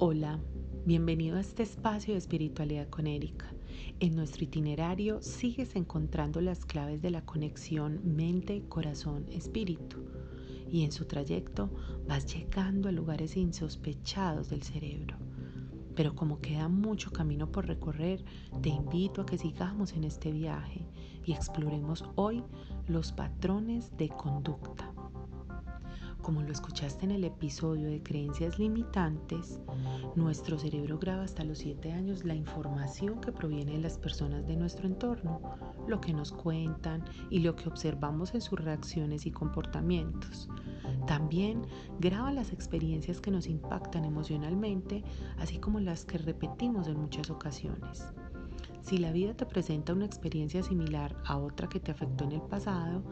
Hola, bienvenido a este espacio de espiritualidad con Erika. En nuestro itinerario sigues encontrando las claves de la conexión mente, corazón, espíritu. Y en su trayecto vas llegando a lugares insospechados del cerebro. Pero como queda mucho camino por recorrer, te invito a que sigamos en este viaje y exploremos hoy los patrones de conducta. Como lo escuchaste en el episodio de creencias limitantes, nuestro cerebro graba hasta los 7 años la información que proviene de las personas de nuestro entorno, lo que nos cuentan y lo que observamos en sus reacciones y comportamientos. También graba las experiencias que nos impactan emocionalmente, así como las que repetimos en muchas ocasiones. Si la vida te presenta una experiencia similar a otra que te afectó en el pasado,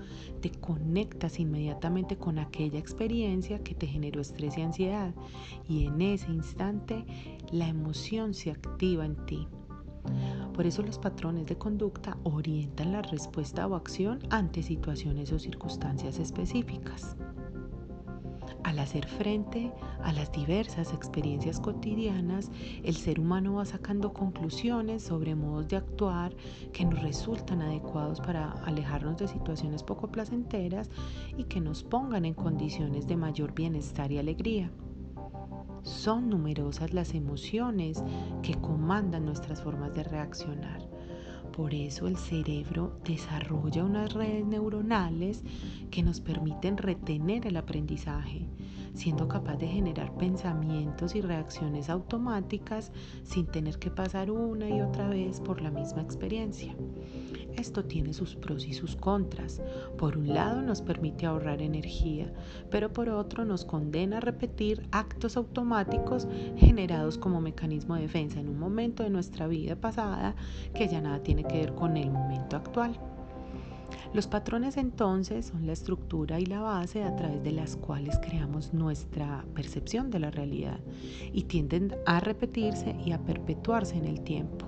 te conectas inmediatamente con aquella experiencia que te generó estrés y ansiedad y en ese instante la emoción se activa en ti. Por eso los patrones de conducta orientan la respuesta o acción ante situaciones o circunstancias específicas. Al hacer frente a las diversas experiencias cotidianas, el ser humano va sacando conclusiones sobre modos de actuar que nos resultan adecuados para alejarnos de situaciones poco placenteras y que nos pongan en condiciones de mayor bienestar y alegría. Son numerosas las emociones que comandan nuestras formas de reaccionar. Por eso el cerebro desarrolla unas redes neuronales que nos permiten retener el aprendizaje, siendo capaz de generar pensamientos y reacciones automáticas sin tener que pasar una y otra vez por la misma experiencia. Esto tiene sus pros y sus contras. Por un lado nos permite ahorrar energía, pero por otro nos condena a repetir actos automáticos generados como mecanismo de defensa en un momento de nuestra vida pasada que ya nada tiene que ver con el momento actual. Los patrones entonces son la estructura y la base a través de las cuales creamos nuestra percepción de la realidad y tienden a repetirse y a perpetuarse en el tiempo.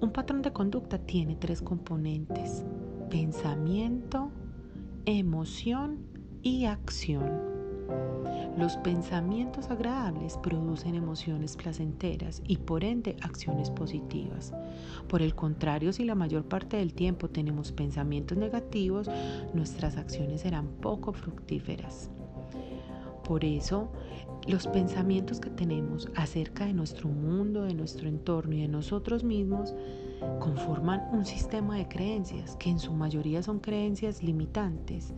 Un patrón de conducta tiene tres componentes, pensamiento, emoción y acción. Los pensamientos agradables producen emociones placenteras y por ende acciones positivas. Por el contrario, si la mayor parte del tiempo tenemos pensamientos negativos, nuestras acciones serán poco fructíferas. Por eso, los pensamientos que tenemos acerca de nuestro mundo, de nuestro entorno y de nosotros mismos conforman un sistema de creencias que en su mayoría son creencias limitantes.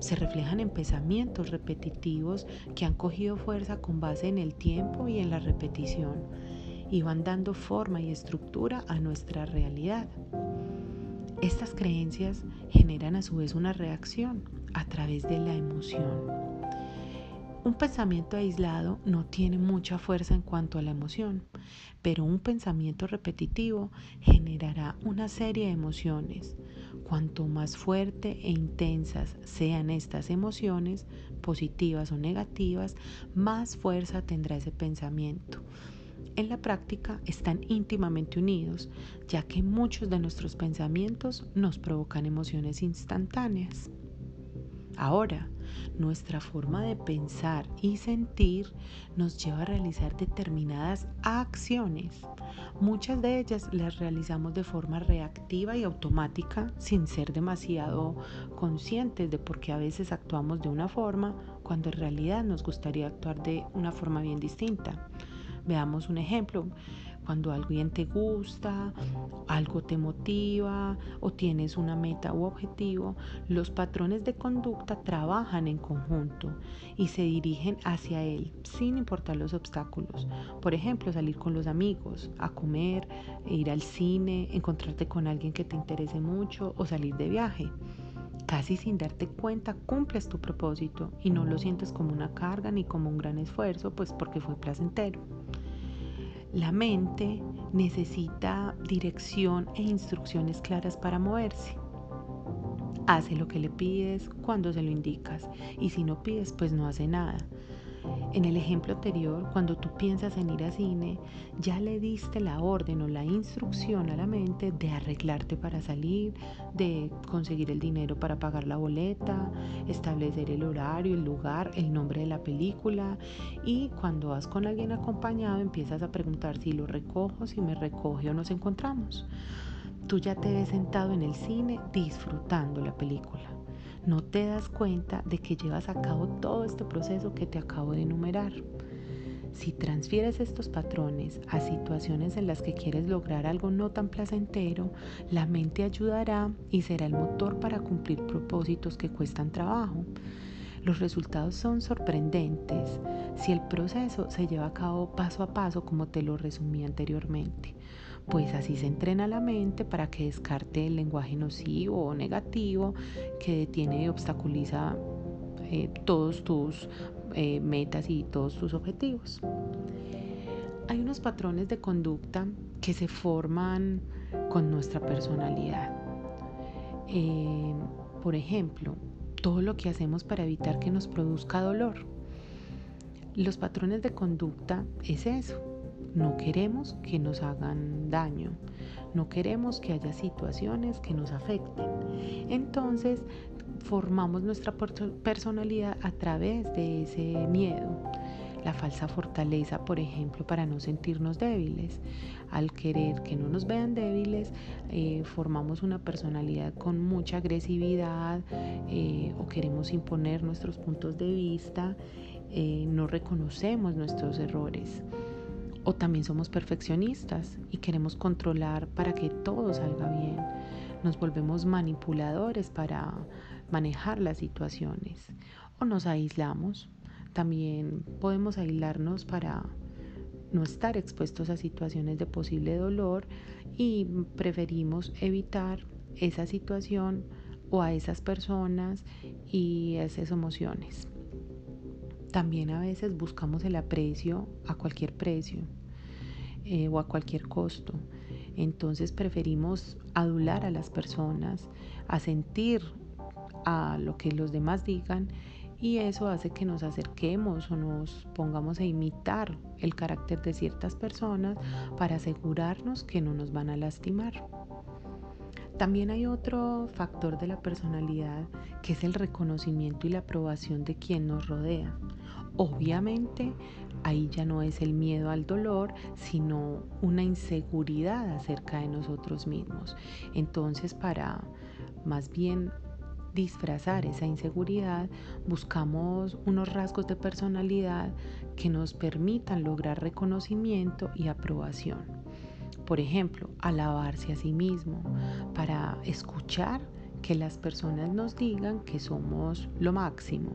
Se reflejan en pensamientos repetitivos que han cogido fuerza con base en el tiempo y en la repetición y van dando forma y estructura a nuestra realidad. Estas creencias generan a su vez una reacción a través de la emoción. Un pensamiento aislado no tiene mucha fuerza en cuanto a la emoción, pero un pensamiento repetitivo generará una serie de emociones. Cuanto más fuerte e intensas sean estas emociones, positivas o negativas, más fuerza tendrá ese pensamiento. En la práctica están íntimamente unidos, ya que muchos de nuestros pensamientos nos provocan emociones instantáneas. Ahora, nuestra forma de pensar y sentir nos lleva a realizar determinadas acciones. Muchas de ellas las realizamos de forma reactiva y automática sin ser demasiado conscientes de por qué a veces actuamos de una forma cuando en realidad nos gustaría actuar de una forma bien distinta. Veamos un ejemplo cuando alguien te gusta, algo te motiva o tienes una meta u objetivo, los patrones de conducta trabajan en conjunto y se dirigen hacia él sin importar los obstáculos. Por ejemplo, salir con los amigos, a comer, ir al cine, encontrarte con alguien que te interese mucho o salir de viaje. Casi sin darte cuenta cumples tu propósito y no lo sientes como una carga ni como un gran esfuerzo, pues porque fue placentero. La mente necesita dirección e instrucciones claras para moverse. Hace lo que le pides cuando se lo indicas y si no pides pues no hace nada. En el ejemplo anterior, cuando tú piensas en ir al cine, ya le diste la orden o la instrucción a la mente de arreglarte para salir, de conseguir el dinero para pagar la boleta, establecer el horario, el lugar, el nombre de la película y cuando vas con alguien acompañado empiezas a preguntar si lo recojo, si me recoge o nos encontramos. Tú ya te ves sentado en el cine disfrutando la película no te das cuenta de que llevas a cabo todo este proceso que te acabo de enumerar. Si transfieres estos patrones a situaciones en las que quieres lograr algo no tan placentero, la mente ayudará y será el motor para cumplir propósitos que cuestan trabajo. Los resultados son sorprendentes si el proceso se lleva a cabo paso a paso como te lo resumí anteriormente pues así se entrena la mente para que descarte el lenguaje nocivo o negativo que detiene y obstaculiza eh, todos tus eh, metas y todos tus objetivos. Hay unos patrones de conducta que se forman con nuestra personalidad. Eh, por ejemplo, todo lo que hacemos para evitar que nos produzca dolor. Los patrones de conducta es eso, no queremos que nos hagan daño, no queremos que haya situaciones que nos afecten. Entonces, formamos nuestra personalidad a través de ese miedo. La falsa fortaleza, por ejemplo, para no sentirnos débiles. Al querer que no nos vean débiles, eh, formamos una personalidad con mucha agresividad eh, o queremos imponer nuestros puntos de vista, eh, no reconocemos nuestros errores. O también somos perfeccionistas y queremos controlar para que todo salga bien. Nos volvemos manipuladores para manejar las situaciones. O nos aislamos. También podemos aislarnos para no estar expuestos a situaciones de posible dolor y preferimos evitar esa situación o a esas personas y esas emociones. También a veces buscamos el aprecio a cualquier precio eh, o a cualquier costo. Entonces preferimos adular a las personas, a sentir a lo que los demás digan y eso hace que nos acerquemos o nos pongamos a imitar el carácter de ciertas personas para asegurarnos que no nos van a lastimar. También hay otro factor de la personalidad que es el reconocimiento y la aprobación de quien nos rodea. Obviamente ahí ya no es el miedo al dolor, sino una inseguridad acerca de nosotros mismos. Entonces para más bien disfrazar esa inseguridad, buscamos unos rasgos de personalidad que nos permitan lograr reconocimiento y aprobación. Por ejemplo, alabarse a sí mismo, para escuchar que las personas nos digan que somos lo máximo.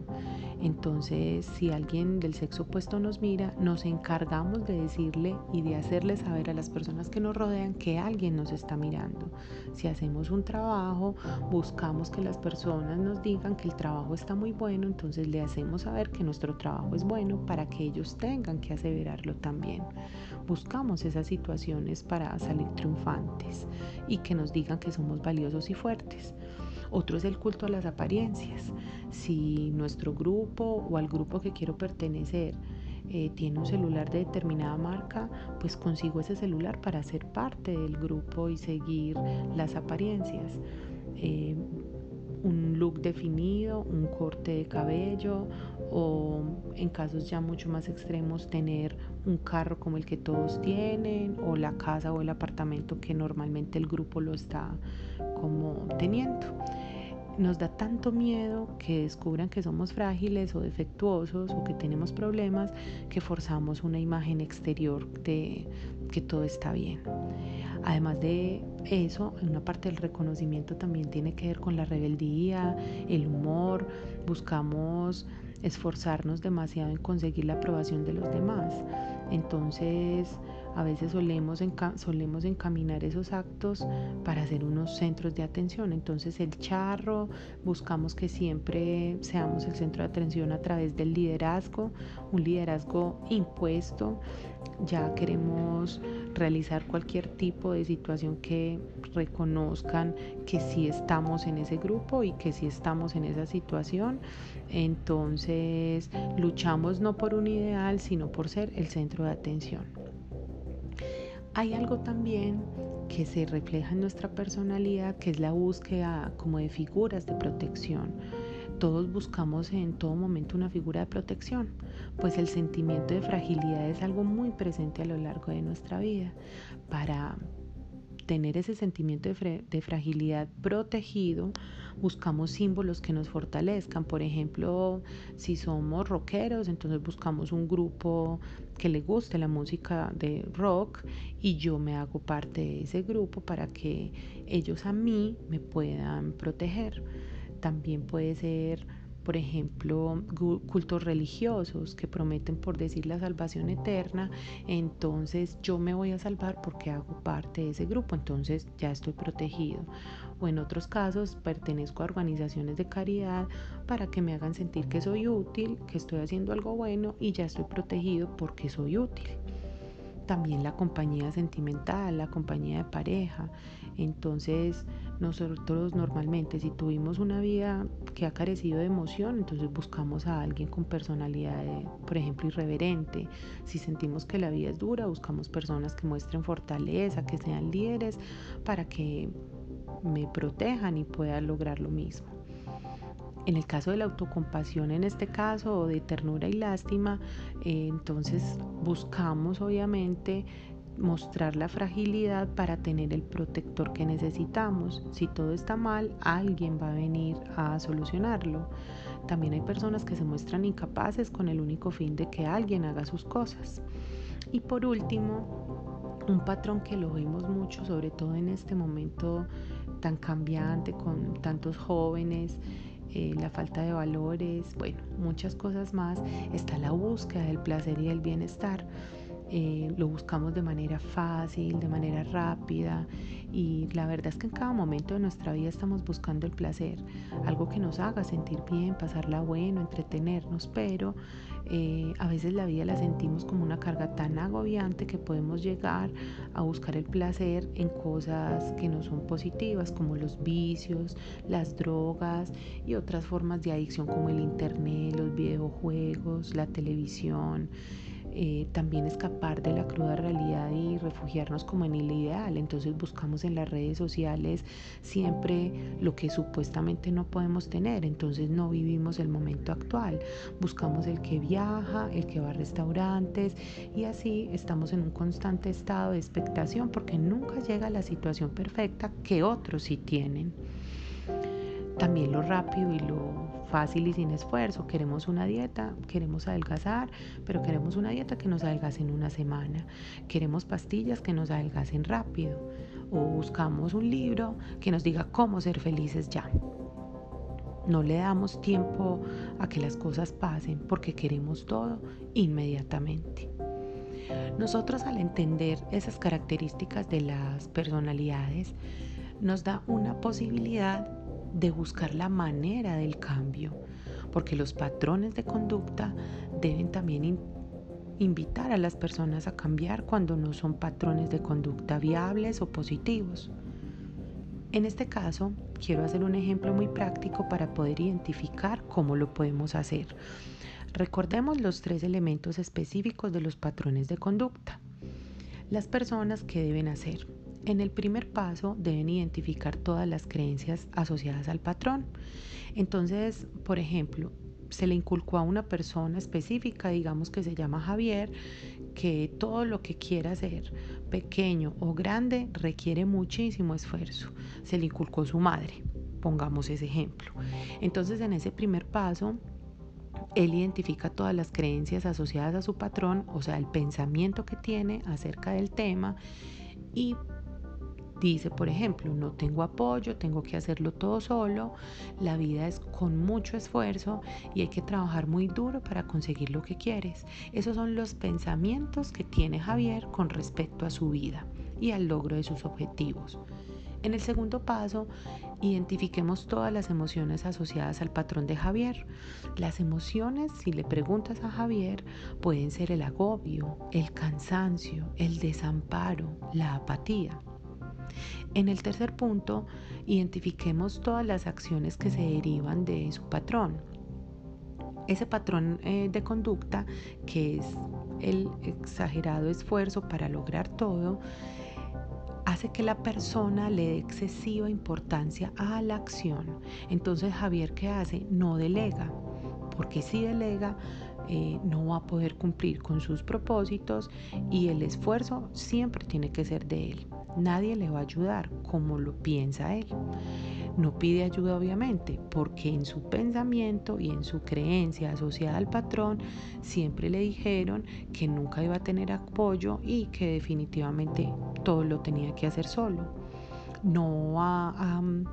Entonces, si alguien del sexo opuesto nos mira, nos encargamos de decirle y de hacerle saber a las personas que nos rodean que alguien nos está mirando. Si hacemos un trabajo, buscamos que las personas nos digan que el trabajo está muy bueno, entonces le hacemos saber que nuestro trabajo es bueno para que ellos tengan que aseverarlo también. Buscamos esas situaciones para salir triunfantes y que nos digan que somos valiosos y fuertes. Otro es el culto a las apariencias. Si nuestro grupo o al grupo que quiero pertenecer eh, tiene un celular de determinada marca, pues consigo ese celular para ser parte del grupo y seguir las apariencias. Eh, un look definido, un corte de cabello o en casos ya mucho más extremos tener un carro como el que todos tienen o la casa o el apartamento que normalmente el grupo lo está como teniendo. Nos da tanto miedo que descubran que somos frágiles o defectuosos o que tenemos problemas que forzamos una imagen exterior de que todo está bien. Además de eso, una parte del reconocimiento también tiene que ver con la rebeldía, el humor, buscamos esforzarnos demasiado en conseguir la aprobación de los demás. Entonces, A veces solemos, solemos encaminar esos actos para hacer unos centros de atención. Entonces el charro, buscamos que siempre seamos el centro de atención a través del liderazgo, un liderazgo impuesto. Ya queremos realizar cualquier tipo de situación que reconozcan que sí estamos en ese grupo y que sí estamos en esa situación. Entonces luchamos no por un ideal, sino por ser el centro de atención. Hay algo también que se refleja en nuestra personalidad, que es la búsqueda como de figuras de protección. Todos buscamos en todo momento una figura de protección, pues el sentimiento de fragilidad es algo muy presente a lo largo de nuestra vida. Para tener ese sentimiento de, fragilidad protegido, buscamos símbolos que nos fortalezcan. Por ejemplo, si somos rockeros, entonces buscamos un grupo que le guste la música de rock y yo me hago parte de ese grupo para que ellos a mí me puedan proteger. También puede ser por ejemplo, cultos religiosos que prometen por decir la salvación eterna, entonces yo me voy a salvar porque hago parte de ese grupo, entonces ya estoy protegido. O en otros casos pertenezco a organizaciones de caridad para que me hagan sentir que soy útil, que estoy haciendo algo bueno y ya estoy protegido porque soy útil también la compañía sentimental, la compañía de pareja. Entonces, nosotros normalmente si tuvimos una vida que ha carecido de emoción, entonces buscamos a alguien con personalidad, por ejemplo, irreverente. Si sentimos que la vida es dura, buscamos personas que muestren fortaleza, que sean líderes, para que me protejan y pueda lograr lo mismo. En el caso de la autocompasión, en este caso, o de ternura y lástima, eh, entonces buscamos obviamente mostrar la fragilidad para tener el protector que necesitamos. Si todo está mal, alguien va a venir a solucionarlo. También hay personas que se muestran incapaces con el único fin de que alguien haga sus cosas. Y por último, un patrón que lo vemos mucho, sobre todo en este momento tan cambiante, con tantos jóvenes, eh, la falta de valores, bueno, muchas cosas más, está la búsqueda del placer y del bienestar. Eh, lo buscamos de manera fácil, de manera rápida y la verdad es que en cada momento de nuestra vida estamos buscando el placer, algo que nos haga sentir bien, pasarla bueno, entretenernos, pero eh, a veces la vida la sentimos como una carga tan agobiante que podemos llegar a buscar el placer en cosas que no son positivas, como los vicios, las drogas y otras formas de adicción como el internet, los videojuegos, la televisión. Eh, también escapar de la cruda realidad y refugiarnos como en el ideal. Entonces buscamos en las redes sociales siempre lo que supuestamente no podemos tener. Entonces no vivimos el momento actual. Buscamos el que viaja, el que va a restaurantes y así estamos en un constante estado de expectación porque nunca llega la situación perfecta que otros sí tienen también lo rápido y lo fácil y sin esfuerzo. Queremos una dieta, queremos adelgazar, pero queremos una dieta que nos adelgace en una semana. Queremos pastillas que nos adelgacen rápido. O buscamos un libro que nos diga cómo ser felices ya. No le damos tiempo a que las cosas pasen porque queremos todo inmediatamente. Nosotros al entender esas características de las personalidades, nos da una posibilidad de buscar la manera del cambio, porque los patrones de conducta deben también invitar a las personas a cambiar cuando no son patrones de conducta viables o positivos. En este caso, quiero hacer un ejemplo muy práctico para poder identificar cómo lo podemos hacer. Recordemos los tres elementos específicos de los patrones de conducta. Las personas que deben hacer. En el primer paso deben identificar todas las creencias asociadas al patrón. Entonces, por ejemplo, se le inculcó a una persona específica, digamos que se llama Javier, que todo lo que quiera hacer, pequeño o grande, requiere muchísimo esfuerzo. Se le inculcó su madre, pongamos ese ejemplo. Entonces, en ese primer paso, él identifica todas las creencias asociadas a su patrón, o sea, el pensamiento que tiene acerca del tema y dice, por ejemplo, no tengo apoyo, tengo que hacerlo todo solo, la vida es con mucho esfuerzo y hay que trabajar muy duro para conseguir lo que quieres. Esos son los pensamientos que tiene Javier con respecto a su vida y al logro de sus objetivos. En el segundo paso, identifiquemos todas las emociones asociadas al patrón de Javier. Las emociones, si le preguntas a Javier, pueden ser el agobio, el cansancio, el desamparo, la apatía. En el tercer punto, identifiquemos todas las acciones que se derivan de su patrón. Ese patrón eh, de conducta, que es el exagerado esfuerzo para lograr todo, hace que la persona le dé excesiva importancia a la acción. Entonces Javier, ¿qué hace? No delega, porque si delega, eh, no va a poder cumplir con sus propósitos y el esfuerzo siempre tiene que ser de él. Nadie le va a ayudar como lo piensa él. No pide ayuda obviamente, porque en su pensamiento y en su creencia asociada al patrón siempre le dijeron que nunca iba a tener apoyo y que definitivamente todo lo tenía que hacer solo. No va a mm,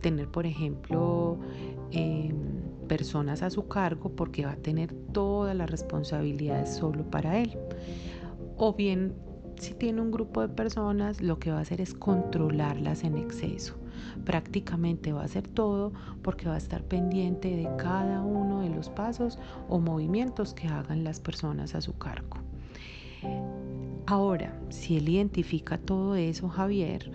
tener, por ejemplo, em, personas a su cargo porque va a tener todas las responsabilidades solo para él. O bien, si tiene un grupo de personas, lo que va a hacer es controlarlas en exceso prácticamente va a hacer todo porque va a estar pendiente de cada uno de los pasos o movimientos que hagan las personas a su cargo. Ahora, si él identifica todo eso, Javier,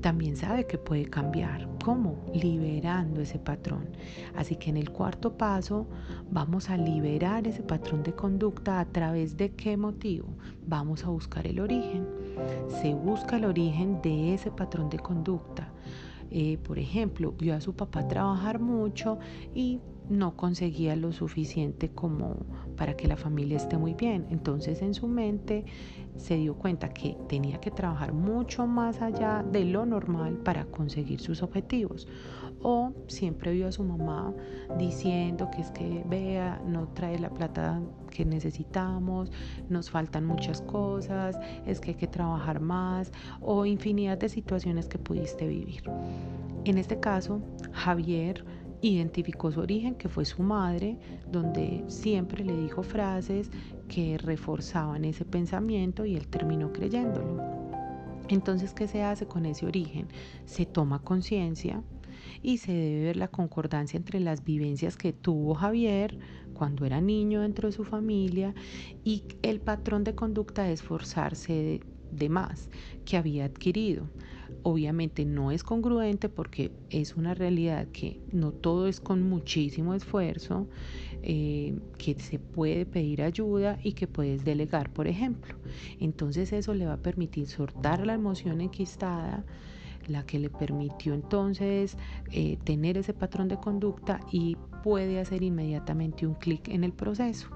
también sabe que puede cambiar. ¿Cómo? Liberando ese patrón. Así que en el cuarto paso vamos a liberar ese patrón de conducta a través de qué motivo. Vamos a buscar el origen. Se busca el origen de ese patrón de conducta. Eh, por ejemplo, vio a su papá trabajar mucho y no conseguía lo suficiente como para que la familia esté muy bien. Entonces en su mente se dio cuenta que tenía que trabajar mucho más allá de lo normal para conseguir sus objetivos. O siempre vio a su mamá diciendo que es que vea, no trae la plata que necesitamos, nos faltan muchas cosas, es que hay que trabajar más o infinidad de situaciones que pudiste vivir. En este caso, Javier identificó su origen, que fue su madre, donde siempre le dijo frases que reforzaban ese pensamiento y él terminó creyéndolo. Entonces, ¿qué se hace con ese origen? Se toma conciencia y se debe ver la concordancia entre las vivencias que tuvo Javier cuando era niño dentro de su familia y el patrón de conducta de esforzarse de más que había adquirido. Obviamente no es congruente porque es una realidad que no todo es con muchísimo esfuerzo, eh, que se puede pedir ayuda y que puedes delegar, por ejemplo. Entonces eso le va a permitir soltar la emoción enquistada, la que le permitió entonces eh, tener ese patrón de conducta y puede hacer inmediatamente un clic en el proceso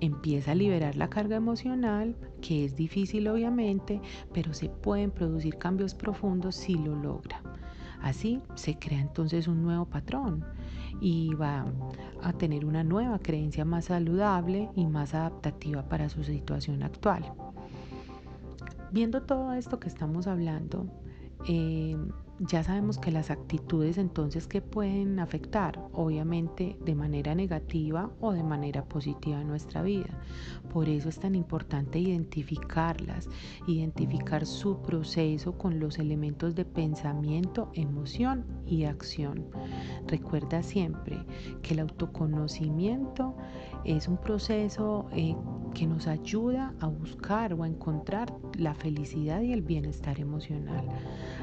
empieza a liberar la carga emocional, que es difícil obviamente, pero se pueden producir cambios profundos si lo logra. Así se crea entonces un nuevo patrón y va a tener una nueva creencia más saludable y más adaptativa para su situación actual. Viendo todo esto que estamos hablando, eh, ya sabemos que las actitudes entonces que pueden afectar, obviamente de manera negativa o de manera positiva en nuestra vida. Por eso es tan importante identificarlas, identificar su proceso con los elementos de pensamiento, emoción y acción. Recuerda siempre que el autoconocimiento es un proceso eh, que nos ayuda a buscar o a encontrar la felicidad y el bienestar emocional.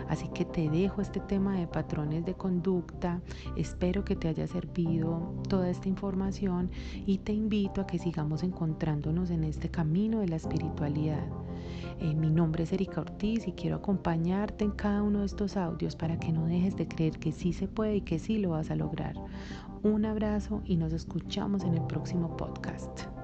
Así que te este tema de patrones de conducta. Espero que te haya servido toda esta información y te invito a que sigamos encontrándonos en este camino de la espiritualidad. Eh, mi nombre es Erika Ortiz y quiero acompañarte en cada uno de estos audios para que no dejes de creer que sí se puede y que sí lo vas a lograr. Un abrazo y nos escuchamos en el próximo podcast.